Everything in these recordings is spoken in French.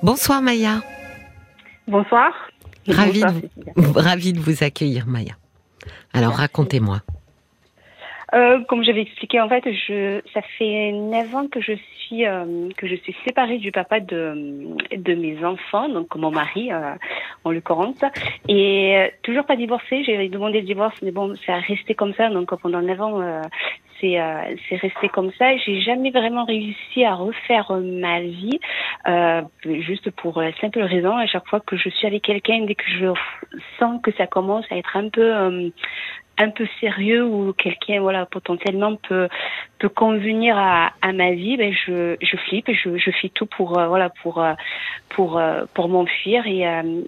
Bonsoir Maya. Bonsoir. Ravi, de, de vous accueillir Maya. Alors racontez-moi. Euh, comme j'avais expliqué, en fait, je, ça fait neuf ans que je suis euh, que je suis séparée du papa de de mes enfants, donc mon mari euh, en l'occurrence, et euh, toujours pas divorcée. J'ai demandé le divorce, mais bon, ça a resté comme ça. Donc pendant neuf ans, euh, c'est c'est resté comme ça. J'ai jamais vraiment réussi à refaire ma vie, juste pour la simple raison à chaque fois que je suis avec quelqu'un, dès que je sens que ça commence à être un peu un peu sérieux ou quelqu'un voilà potentiellement peut peut convenir à, à ma vie ben je je flippe je je fais tout pour euh, voilà pour euh, pour euh, pour m'enfuir et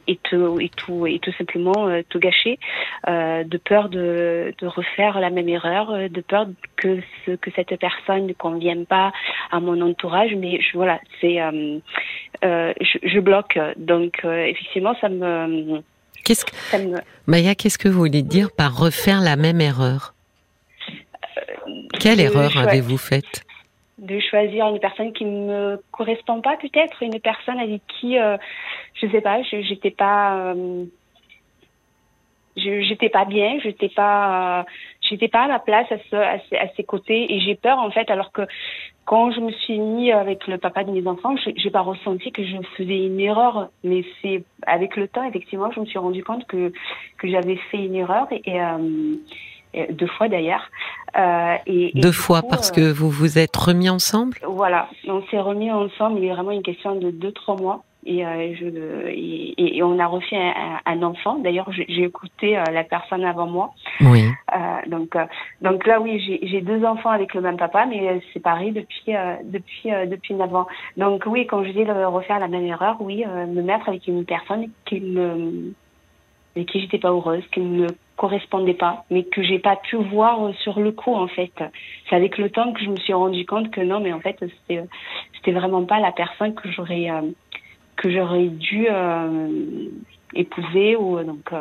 et tout et tout et tout simplement tout gâcher de peur de de refaire la même erreur de peur que ce que cette personne ne convienne pas à mon entourage. Mais je voilà c'est je, je bloque. Donc effectivement ça me Qu'est-ce que... Maya, qu'est-ce que vous voulez dire par refaire la même erreur euh, Quelle erreur avez-vous faite de choisir une personne qui ne me correspond pas peut-être une personne avec qui euh, je sais pas j'étais pas euh, j'étais pas bien j'étais pas j'étais pas à ma place à, à, ses côtés et j'ai peur en fait alors que quand je me suis mis avec le papa de mes enfants, j'ai pas ressenti que je faisais une erreur, mais c'est avec le temps effectivement, je me suis rendu compte que que j'avais fait une erreur et, euh, deux fois d'ailleurs. Euh, et, deux fois parce que euh, vous vous êtes remis ensemble? Voilà, on s'est remis ensemble. Il est vraiment une question de deux trois mois et, euh, je, et, et, on a refait un, un enfant. D'ailleurs, j'ai écouté euh, la personne avant moi. Oui. Euh, donc, donc là, oui, j'ai deux enfants avec le même papa, mais séparés depuis depuis depuis 9 ans. Donc oui, quand je dis refaire la même erreur, oui, me mettre avec une personne qui me avec qui j'étais pas heureuse, qui ne me correspondait pas, mais que j'ai pas pu voir sur le coup en fait. C'est avec le temps que je me suis rendu compte que non, mais en fait c'était c'était vraiment pas la personne que j'aurais que j'aurais dû euh, épouser ou euh, donc. Euh,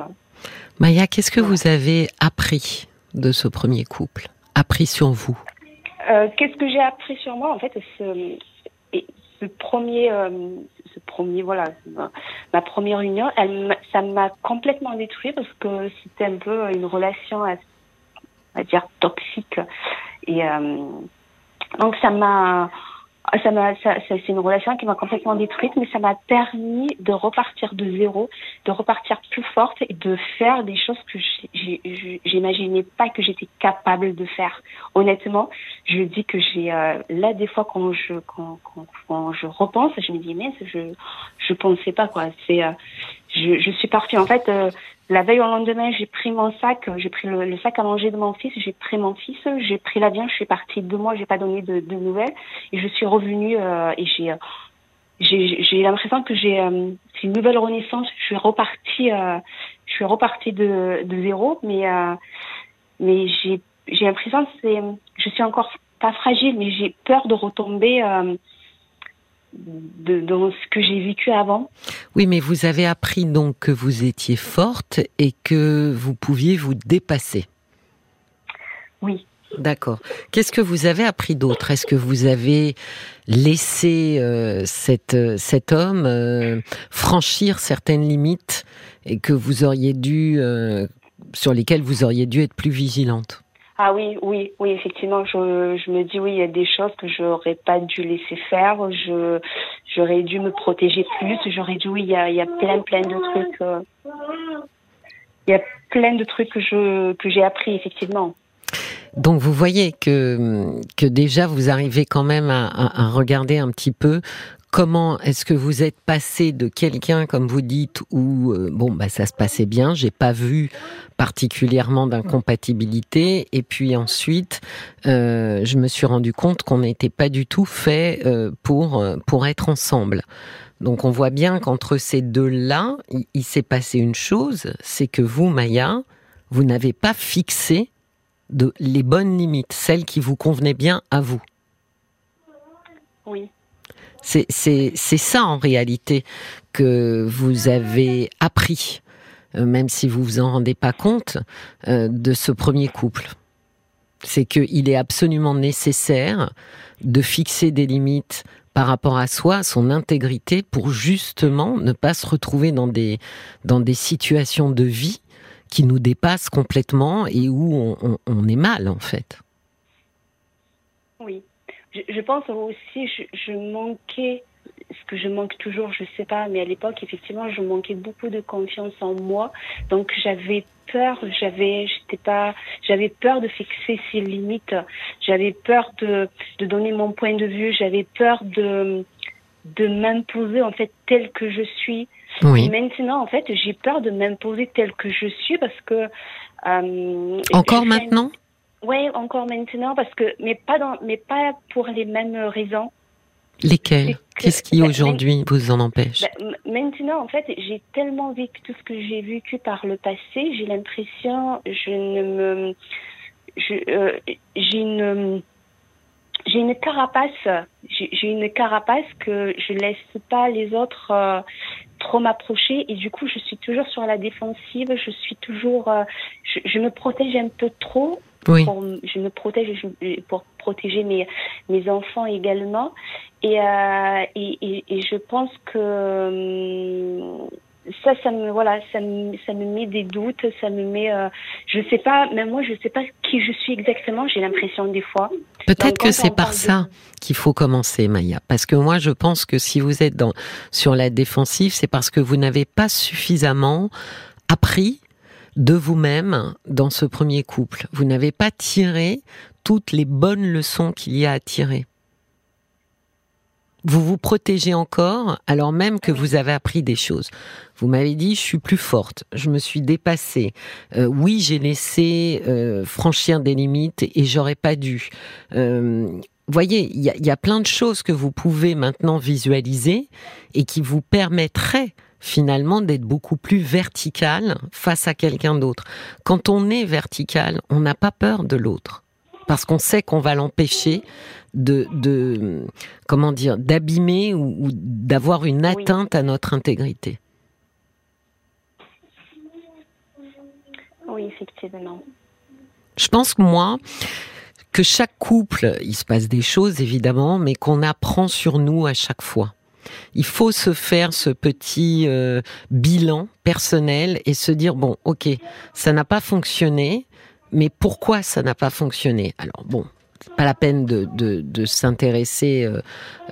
Maya, qu'est-ce que vous avez appris de ce premier couple? Appris sur vous? Qu'est-ce que j'ai appris sur moi? En fait, ce, ce premier, ce premier, voilà, ma, première union, elle, ça m'a complètement détruit parce que c'était un peu une relation, à, à dire toxique, et donc ça m'a ça m'a, ça, c'est une relation qui m'a complètement détruite, mais ça m'a permis de repartir de zéro, de repartir plus forte et de faire des choses que j'imaginais pas que j'étais capable de faire. Honnêtement, je dis que j'ai euh, là des fois quand je quand, quand, je repense, je me dis mais je je pensais pas quoi. C'est euh, je, je suis partie en fait. Euh, la veille au lendemain, j'ai pris mon sac, j'ai pris le, sac à manger de mon fils, j'ai pris mon fils, j'ai pris l'avion, je suis partie deux mois, j'ai pas donné de, nouvelles et je suis revenue euh, et j'ai j'ai l'impression que j'ai euh, une nouvelle renaissance. Je suis repartie, euh, je suis repartie de, de zéro, mais euh, mais j'ai j'ai l'impression que c'est, je suis encore pas fragile, mais j'ai peur de retomber de, ce que j'ai vécu avant. Oui, mais vous avez appris donc que vous étiez forte et que vous pouviez vous dépasser. Oui. D'accord. Qu'est-ce que vous avez appris d'autre? Est-ce que vous avez laissé euh, cet, euh, cet homme euh, franchir certaines limites et que vous auriez dû, sur lesquelles vous auriez dû être plus vigilante? Ah oui, oui, oui, effectivement, je, me dis oui, il y a des choses que j'aurais pas dû laisser faire. J'aurais dû me protéger plus. J'aurais dû oui, il y a, plein plein de trucs. Euh, il y a plein de trucs que j'ai appris effectivement. Donc vous voyez que déjà vous arrivez quand même à regarder un petit peu Comment est-ce que vous êtes passé de quelqu'un, comme vous dites, où euh, bon bah ça se passait bien, j'ai pas vu particulièrement d'incompatibilité, et puis ensuite euh, je me suis rendu compte qu'on n'était pas du tout fait euh, pour pour être ensemble. Donc on voit bien qu'entre ces deux-là, il, s'est passé une chose, c'est que vous, Maya, vous n'avez pas fixé de les bonnes limites, celles qui vous convenaient bien à vous. Oui. C'est ça en réalité que vous avez appris, euh, même si vous vous en rendez pas compte, euh, de ce premier couple. C'est qu'il est absolument nécessaire de fixer des limites par rapport à soi, son intégrité, pour justement ne pas se retrouver dans des, dans des situations de vie qui nous dépassent complètement et où on, est mal, en fait. Oui. Je, pense aussi, je, je manquais ce que je manque toujours, je sais pas, mais à l'époque, effectivement, je manquais beaucoup de confiance en moi. Donc, j'avais peur, j'avais, j'étais pas, j'avais peur de fixer ses limites, j'avais peur de, de donner mon point de vue, j'avais peur de, de m'imposer, en fait, tel que je suis. Oui. maintenant, en fait, j'ai peur de m'imposer tel que je suis parce que. Euh, encore maintenant? Oui, encore maintenant, parce que, mais pas dans, mais pas pour les mêmes raisons. Lesquels Qu'est-ce qui aujourd'hui vous en empêche? bah, Maintenant, en fait, j'ai tellement vécu tout ce que j'ai vécu par le passé, j'ai l'impression, je ne me, euh, j'ai une, j'ai une carapace, j'ai une carapace que je laisse pas les autres euh, trop m'approcher et du coup, je suis toujours sur la défensive, je suis toujours, euh, je, me protège un peu trop oui. je me protège pour protéger mes, mes enfants également. Et, euh, et, et, je pense que hum, ça, ça me voilà, ça me, ça me met des doutes, ça me met, euh, je sais pas, même moi, je sais pas qui je suis exactement. J'ai l'impression des fois. Peut-être que c'est par ça qu'il faut commencer, Maya, parce que moi, je pense que si vous êtes dans sur la défensive, c'est parce que vous n'avez pas suffisamment appris de vous-même dans ce premier couple. Vous n'avez pas tiré toutes les bonnes leçons qu'il y a à tirer. Vous vous protégez encore alors même que vous avez appris des choses. Vous m'avez dit, je suis plus forte, je me suis dépassée. Euh, oui, j'ai laissé euh, franchir des limites et j'aurais pas dû. Euh, voyez, il y, y, a plein de choses que vous pouvez maintenant visualiser et qui vous permettraient finalement d'être beaucoup plus vertical face à quelqu'un d'autre. Quand on est vertical, on n'a pas peur de l'autre parce qu'on sait qu'on va l'empêcher de, de, comment dire, d'abîmer ou, d'avoir une atteinte à notre intégrité. Oui, effectivement. Je pense que moi, que chaque couple, il se passe des choses évidemment, mais qu'on apprend sur nous à chaque fois. Il faut se faire ce petit euh, bilan personnel et se dire bon, ok, ça n'a pas fonctionné, mais pourquoi ça n'a pas fonctionné? Alors bon, pas la peine de, de, s'intéresser euh,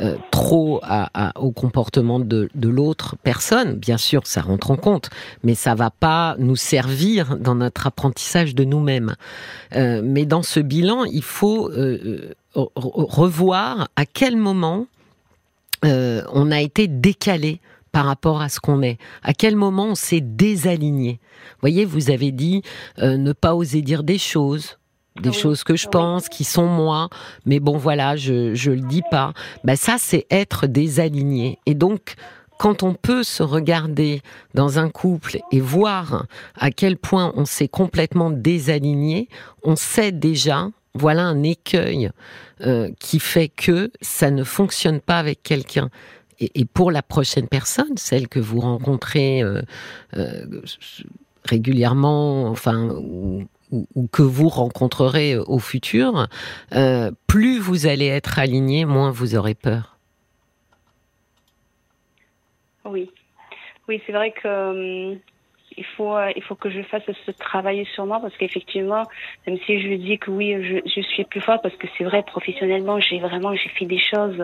euh, trop à, au comportement de, de l'autre personne. Bien sûr, ça rentre en compte, mais ça va pas nous servir dans notre apprentissage de nous-mêmes. mais dans ce bilan, il faut revoir à quel moment euh, on a été décalé par rapport à ce qu'on est À quel moment on s'est désaligné? Voyez, vous avez dit euh, ne pas oser dire des choses, des choses que je pense, qui sont moi, mais bon voilà, je je le dis pas. Ben ça c'est être désaligné. Et donc quand on peut se regarder dans un couple et voir à quel point on s'est complètement désaligné, on sait déjà voilà un écueil euh, qui fait que ça ne fonctionne pas avec quelqu'un. Et, pour la prochaine personne, celle que vous rencontrez euh, euh, régulièrement, enfin, ou, que vous rencontrerez au futur, plus vous allez être aligné, moins vous aurez peur. Oui, oui, c'est vrai que hum, il faut, euh, il faut que je fasse ce travail sur moi parce qu'effectivement, même si je dis que oui, je, suis plus forte parce que c'est vrai, professionnellement, j'ai vraiment, j'ai fait des choses.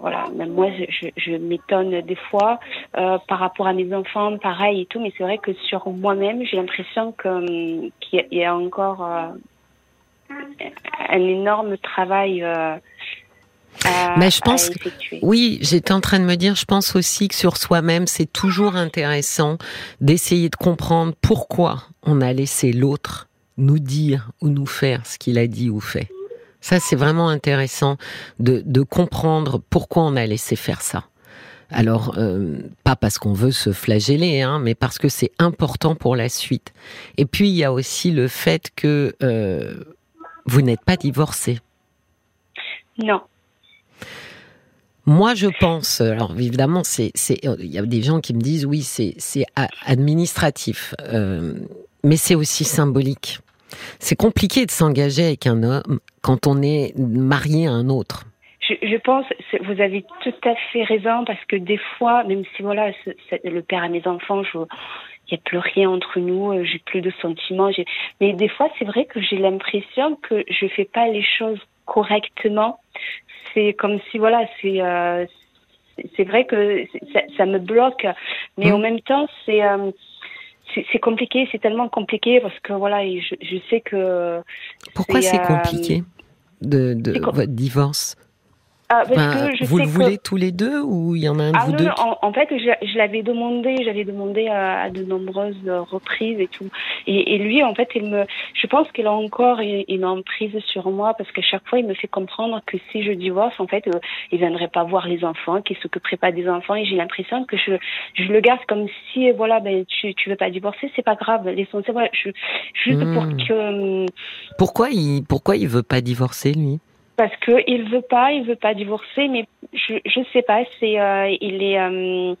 Voilà, même moi, je, m'étonne des fois euh, par rapport à mes enfants, pareil et tout, mais c'est vrai que sur moi-même, j'ai l'impression que qu'il y a encore euh, un énorme travail. Euh, mais je pense, oui, j'étais en train de me dire, je pense aussi que sur soi-même, c'est toujours intéressant d'essayer de comprendre pourquoi on a laissé l'autre nous dire ou nous faire ce qu'il a dit ou fait. Ça, c'est vraiment intéressant de, de, comprendre pourquoi on a laissé faire ça. Alors, euh, pas parce qu'on veut se flageller, hein, mais parce que c'est important pour la suite. Et puis, il y a aussi le fait que euh, vous n'êtes pas divorcé. Non, moi, je pense, alors évidemment, il y a des gens qui me disent oui, c'est, administratif, euh, mais c'est aussi symbolique. C'est compliqué de s'engager avec un homme quand on est marié à un autre. je, pense, vous avez tout à fait raison parce que des fois, même si voilà, le père à mes enfants, il n'y a plus rien entre nous, euh, j'ai plus de sentiments. Mais des fois, c'est vrai que j'ai l'impression que je fais pas les choses correctement. C'est comme si voilà, c'est euh, c'est vrai que ça, ça, me bloque, mais en mmh. même temps, c'est euh, c'est compliqué, c'est tellement compliqué parce que voilà, je, je sais que. Pourquoi c'est compliqué de, de votre divorce? Ah, vous le voulez tous les deux ou il y en a un de ah, vous deux en, fait, je, l'avais demandé, j'avais demandé à, de nombreuses reprises et tout. Et, lui, en fait, il me, je pense qu'il a encore une, emprise sur moi parce que chaque fois, il me fait comprendre que si je divorce, en fait, euh, il viendrait pas voir les enfants, qu'il s'occuperait pas des enfants. Et j'ai l'impression que je, je le garde comme si, voilà, ben tu, tu veux pas divorcer, c'est pas grave, l'essentiel, voilà, je, juste pour hmm. que. Pourquoi il, pourquoi il veut pas divorcer lui? Parce que il veut pas, il veut pas divorcer, mais je je sais pas, c'est euh, il est euh,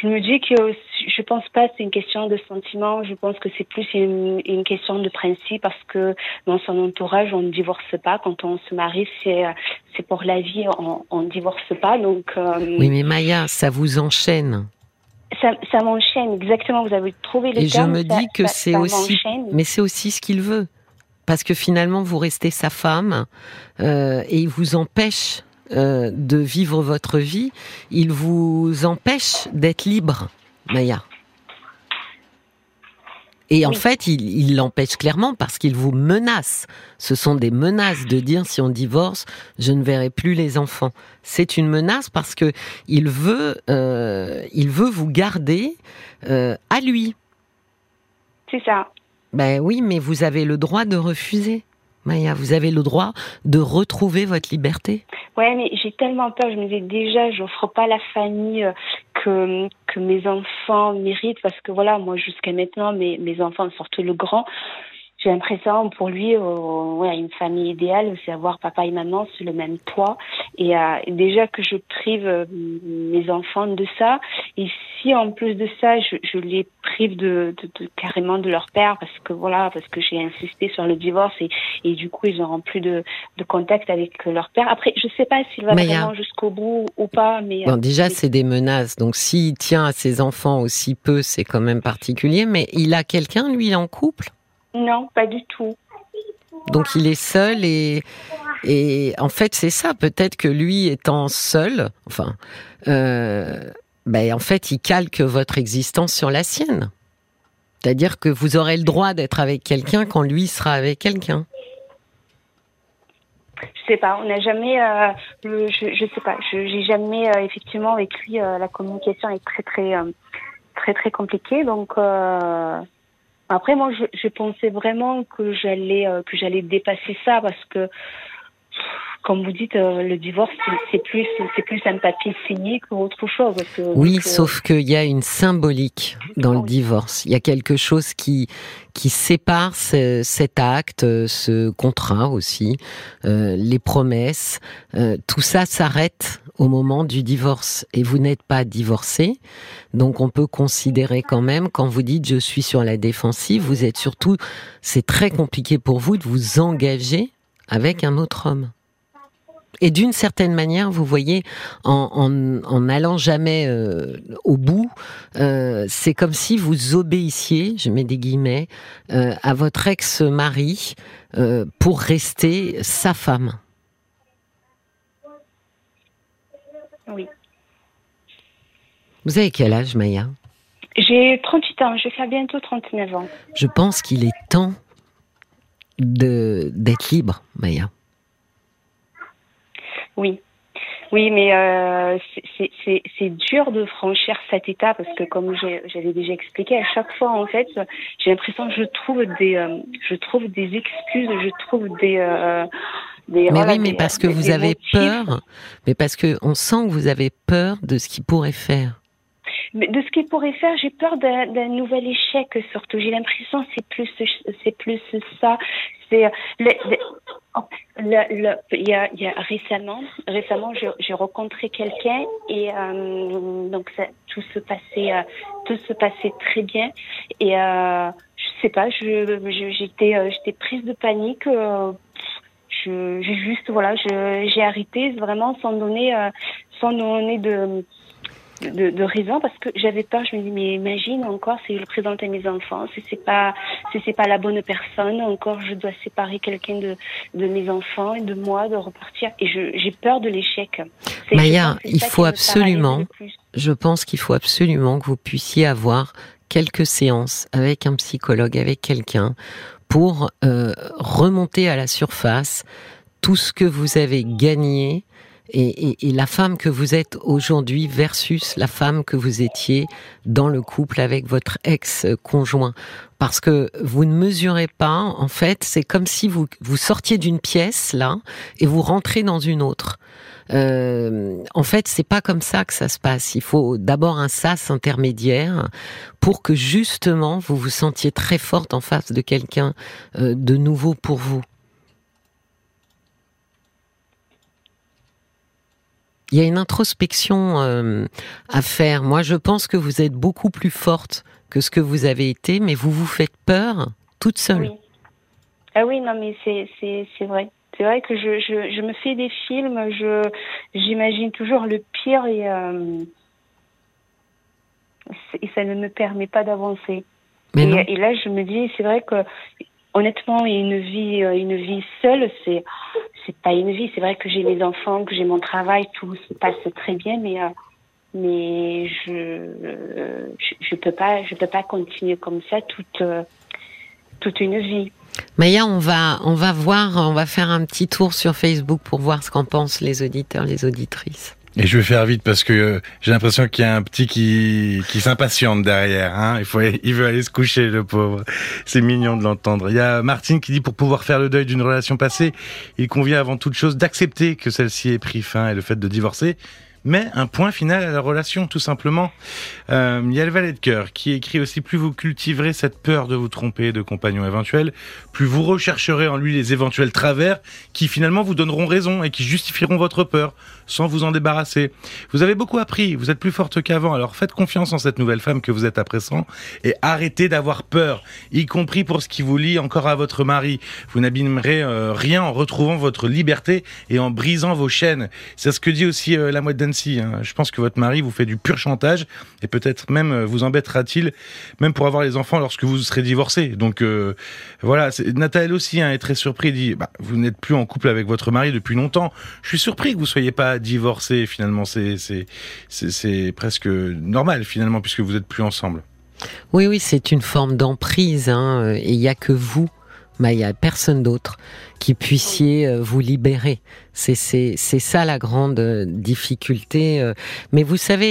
je me dis que je pense pas c'est une question de sentiment, je pense que c'est plus une, une, question de principe parce que dans son entourage on ne divorce pas. Quand on se marie c'est c'est pour la vie on on divorce pas donc euh, Oui mais Maya ça vous enchaîne. Ça, ça m'enchaîne exactement vous avez trouvé le Et je me dis que c'est aussi mais c'est aussi ce qu'il veut parce que finalement vous restez sa femme euh, et il vous empêche euh, de vivre votre vie, il vous empêche d'être libre, Maya. Et en fait, il l'empêche clairement parce qu'il vous menace. Ce sont des menaces de dire si on divorce, je ne verrai plus les enfants. C'est une menace parce que il veut, euh, il veut vous garder euh, à lui. C'est ça. Ben oui, mais vous avez le droit de refuser. Maya, vous avez le droit de retrouver votre liberté. Ouais, mais j'ai tellement peur. Je me disais déjà, je n'offre pas la famille euh, que, que mes enfants méritent parce que voilà, moi jusqu'à maintenant, mes, mes enfants, surtout le grand, j'ai l'impression pour lui, euh, ouais, une famille idéale, c'est avoir papa et maman sur le même toit. Et euh, déjà que je prive euh, mes enfants de ça, et si en plus de ça, je, je les prive de, de, de, carrément de leur père, parce que voilà, parce que j'ai insisté sur le divorce et, et du coup ils n'auront plus de, de contact avec leur père. Après, je sais pas s'il va vraiment jusqu'au bout ou pas, mais bon, déjà c'est des menaces. Donc s'il tient à ses enfants aussi peu, c'est quand même particulier. Mais il a quelqu'un, lui, en couple? Non, pas du tout. Donc il est seul et, et en fait c'est ça, peut-être que lui étant seul, enfin, euh, ben, en fait il calque votre existence sur la sienne. C'est-à-dire que vous aurez le droit d'être avec quelqu'un quand lui sera avec quelqu'un. Je sais pas, on n'a jamais, euh, je, je sais pas, je j'ai jamais euh, effectivement avec lui la communication est très très très très compliquée donc. Après, moi, je, je pensais vraiment que j'allais euh, que j'allais dépasser ça parce que, comme vous dites, euh, le divorce c'est plus c'est plus un papier signé qu'autre chose. oui, euh, sauf qu'il y a une symbolique dans le divorce. Il y a quelque chose qui qui sépare cet acte, ce contrat aussi, les promesses. tout ça s'arrête au moment du divorce et vous n'êtes pas divorcé. Donc on peut considérer quand même, quand vous dites je suis sur la défensive, vous êtes surtout, c'est très compliqué pour vous de vous engager avec un autre homme. Et d'une certaine manière, vous voyez, en, en, en allant jamais euh, au bout, euh, c'est comme si vous obéissiez, je mets des guillemets, euh, à votre ex-mari pour rester sa femme. Oui. Vous avez quel âge, Maya? J'ai 38 ans, je vais faire bientôt 39 ans. Je pense qu'il est temps de d'être libre, Maya. Oui. Oui, mais euh, c'est dur de franchir cette étape parce que, comme j'avais déjà expliqué, à chaque fois, en fait, j'ai l'impression que je trouve des, euh, je trouve des excuses, je trouve des, euh, mais oui, mais parce que vous avez peur, mais parce que on sent que vous avez peur de ce qu'il pourrait faire. De ce qu'il pourrait faire, j'ai peur d'un nouvel échec surtout. J'ai l'impression c'est plus c'est plus ça. C'est oh, le, il, y a, il y a récemment récemment j'ai rencontré quelqu'un et euh, donc ça, tout se passait euh, tout se passait très bien et euh, je sais pas je j'étais j'étais prise de panique je, j'ai juste, voilà, je, j'ai arrêté vraiment sans donner, euh, sans donner de, de, de, raison parce que j'avais peur. Je me dis, mais imagine encore si je le présente à mes enfants, si c'est pas, si c'est pas la bonne personne, encore je dois séparer quelqu'un de, de mes enfants et de moi, de repartir. Et je, j'ai peur de l'échec. Maya, il faut absolument, je pense qu'il faut absolument que vous puissiez avoir quelques séances avec un psychologue, avec quelqu'un pour euh, remonter à la surface tout ce que vous avez gagné et, et, et, la femme que vous êtes aujourd'hui versus la femme que vous étiez dans le couple avec votre ex-conjoint. Parce que vous ne mesurez pas, en fait, c'est comme si vous, vous sortiez d'une pièce, là, et vous rentrez dans une autre. Euh, en fait, c'est pas comme ça que ça se passe. Il faut d'abord un sas intermédiaire pour que justement vous vous sentiez très forte en face de quelqu'un euh, de nouveau pour vous. Il y a une introspection euh, à faire. Moi, je pense que vous êtes beaucoup plus forte que ce que vous avez été, mais vous vous faites peur toute seule. Oui. Ah oui, non, mais c'est vrai. C'est vrai que je, je, je, me fais des films, je j'imagine toujours le pire et, euh, et ça ne me permet pas d'avancer. Et, et, là, je me dis, c'est vrai que honnêtement, une vie, euh, une vie seule, c'est c'est pas une vie. C'est vrai que j'ai mes enfants, que j'ai mon travail, tout se passe très bien, mais euh, mais je, je, je peux pas je peux pas continuer comme ça toute toute une vie. Maya, on va, on va voir, on va faire un petit tour sur Facebook pour voir ce qu'en pensent les auditeurs, les auditrices. Et je vais faire vite parce que euh, j'ai l'impression qu'il y a un petit qui, qui s'impatiente derrière. Hein. Il, faut, il veut aller se coucher, le pauvre. C'est mignon de l'entendre. Il y a Martine qui dit pour pouvoir faire le deuil d'une relation passée, il convient avant toute chose d'accepter que celle-ci ait pris fin et le fait de divorcer mais un point final à la relation, tout simplement. Euh, il y a le valet de cœur qui écrit aussi plus vous cultiverez cette peur de vous tromper de compagnon éventuel, plus vous rechercherez en lui les éventuels travers qui finalement vous donneront raison et qui justifieront votre peur sans vous en débarrasser. Vous avez beaucoup appris, vous êtes plus forte qu'avant, alors faites confiance en cette nouvelle femme que vous êtes à présent et arrêtez d'avoir peur, y compris pour ce qui vous lie encore à votre mari. Vous n'abîmerez euh, rien en retrouvant votre liberté et en brisant vos chaînes. C'est ce que dit aussi euh, la mouette Hein. Je pense que votre mari vous fait du pur chantage et peut-être même euh, vous embêtera-t-il même pour avoir les enfants lorsque vous serez divorcé. Donc voilà, Nathalie aussi hein, est très surpris. Dit, bah, vous n'êtes plus en couple avec votre mari depuis longtemps. Je suis surpris que vous soyez pas divorcer finalement c'est c'est presque normal finalement puisque vous êtes plus ensemble. Oui oui c'est une forme d'emprise hein, et il y a que vous il y a personne d'autre qui puissiez euh, vous libérer. C'est ça la grande euh, difficulté. Euh. Mais vous savez,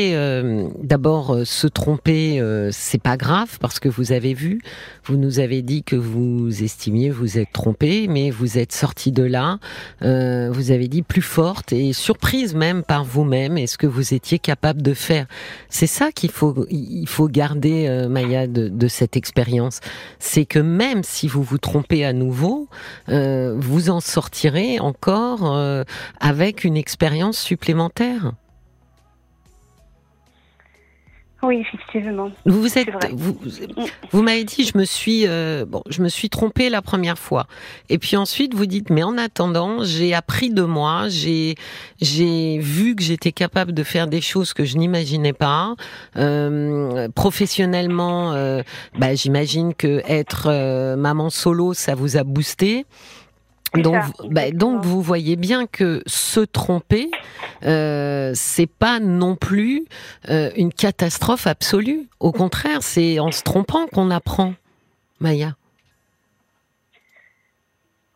d'abord se tromper, c'est pas grave parce que vous avez vu, vous nous avez dit que vous estimiez vous êtes trompé, mais vous êtes sorti de là. vous avez dit plus forte et surprise même par vous-même et ce que vous étiez capable de faire. C'est ça qu'il faut il faut garder Maya de, de cette expérience. C'est que même si vous vous trompez à nouveau, vous en sortirez encore euh, avec une expérience supplémentaire. Oui, effectivement. Vous êtes, vous, vous m'avez dit, je me suis, euh, bon, je me suis trompée la première fois. Et puis ensuite, vous dites, mais en attendant, j'ai appris de moi, j'ai, j'ai vu que j'étais capable de faire des choses que je n'imaginais pas. Euh, professionnellement, bah, j'imagine que être maman solo, ça vous a boosté. Donc, bah, donc vous voyez bien que se tromper, euh, c'est pas non plus euh, une catastrophe absolue. Au contraire, c'est en se trompant qu'on apprend, Maya.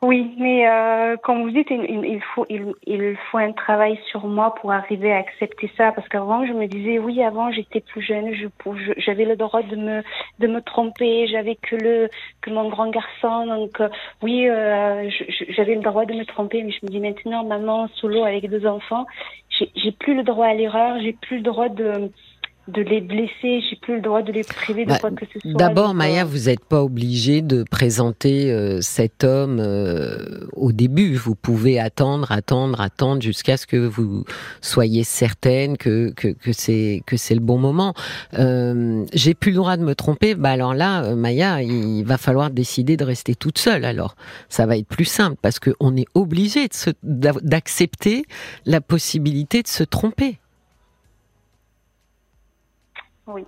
Oui, mais euh, comme vous dites, il, faut il, il, faut un travail sur moi pour arriver à accepter ça. Parce qu'avant, je me disais, oui, avant, j'étais plus jeune, je, j'avais le droit de me de me tromper, j'avais que le que mon grand garçon, donc euh, oui, euh, j'avais le droit de me tromper. Mais je me dis maintenant, maman solo avec deux enfants, j'ai plus le droit à l'erreur, j'ai plus le droit de de les blesser, j'ai plus le droit de les priver de Bah, quoi que ce soit. D'abord, Maya, euh, vous n'êtes pas obligé de présenter euh, cet homme euh, au début. Vous pouvez attendre, attendre, attendre jusqu'à ce que vous soyez certaine que que, que c'est que c'est le bon moment. Euh, J'ai plus le droit de me tromper. Bah alors là, euh, Maya, il va falloir décider de rester toute seule. Alors, ça va être plus simple parce que on est obligé d'accepter la possibilité de se tromper. Oui.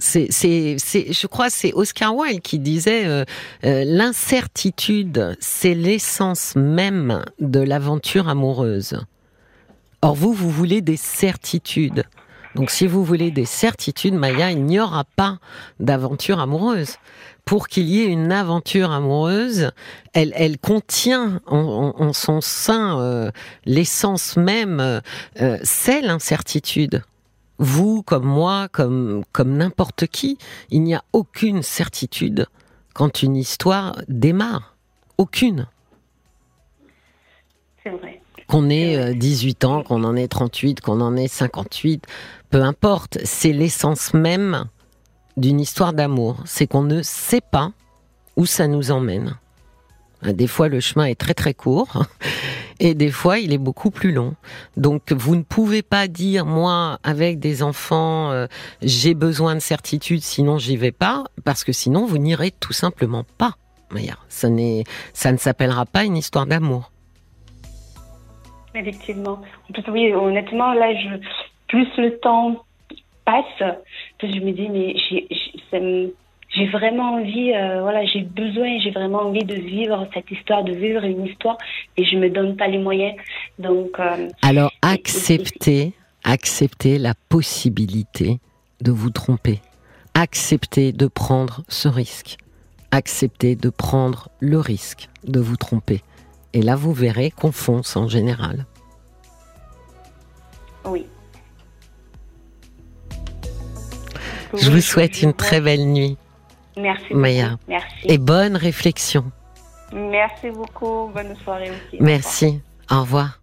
C'est, c'est, c'est, je crois, c'est Oscar Wilde qui disait euh, euh, l'incertitude, c'est l'essence même de l'aventure amoureuse. Or vous, vous voulez des certitudes. Donc si vous voulez des certitudes, Maya, il n'y aura pas d'aventure amoureuse. Pour qu'il y ait une aventure amoureuse, elle, elle contient en, en- son sein euh, l'essence même, c'est l'incertitude vous comme moi, comme, comme n'importe qui, il n'y a aucune certitude quand une histoire démarre. Aucune. C'est vrai. Qu'on ait euh, 18 ans, qu'on en ait 38, qu'on en ait 58, peu importe. C'est l'essence même d'une histoire d'amour. C'est qu'on ne sait pas où ça nous emmène. Des fois, le chemin est très très court et des fois, il est beaucoup plus long. Donc, vous ne pouvez pas dire, moi, avec des enfants, euh, j'ai besoin de certitude, sinon j'y vais pas, parce que sinon, vous n'irez tout simplement pas. Ça, ça ne s'appellera pas une histoire d'amour. Effectivement. En plus, oui, honnêtement, là, je, plus le temps passe, plus je me dis, mais j'ai, j'ai, vraiment envie, euh, voilà, j'ai besoin, j'ai vraiment envie de vivre cette histoire, de vivre une histoire, et je me donne pas les moyens. Donc, euh, Alors, acceptez, acceptez la possibilité de vous tromper. Acceptez de prendre ce risque. Acceptez de prendre le risque de vous tromper. Et là, vous verrez qu'on fonce en général. oui. Je vous souhaite une très belle nuit Merci beaucoup. Maya. Merci. et bonne réflexion. Merci beaucoup. Bonne soirée aussi. Au revoir. Merci. Au revoir.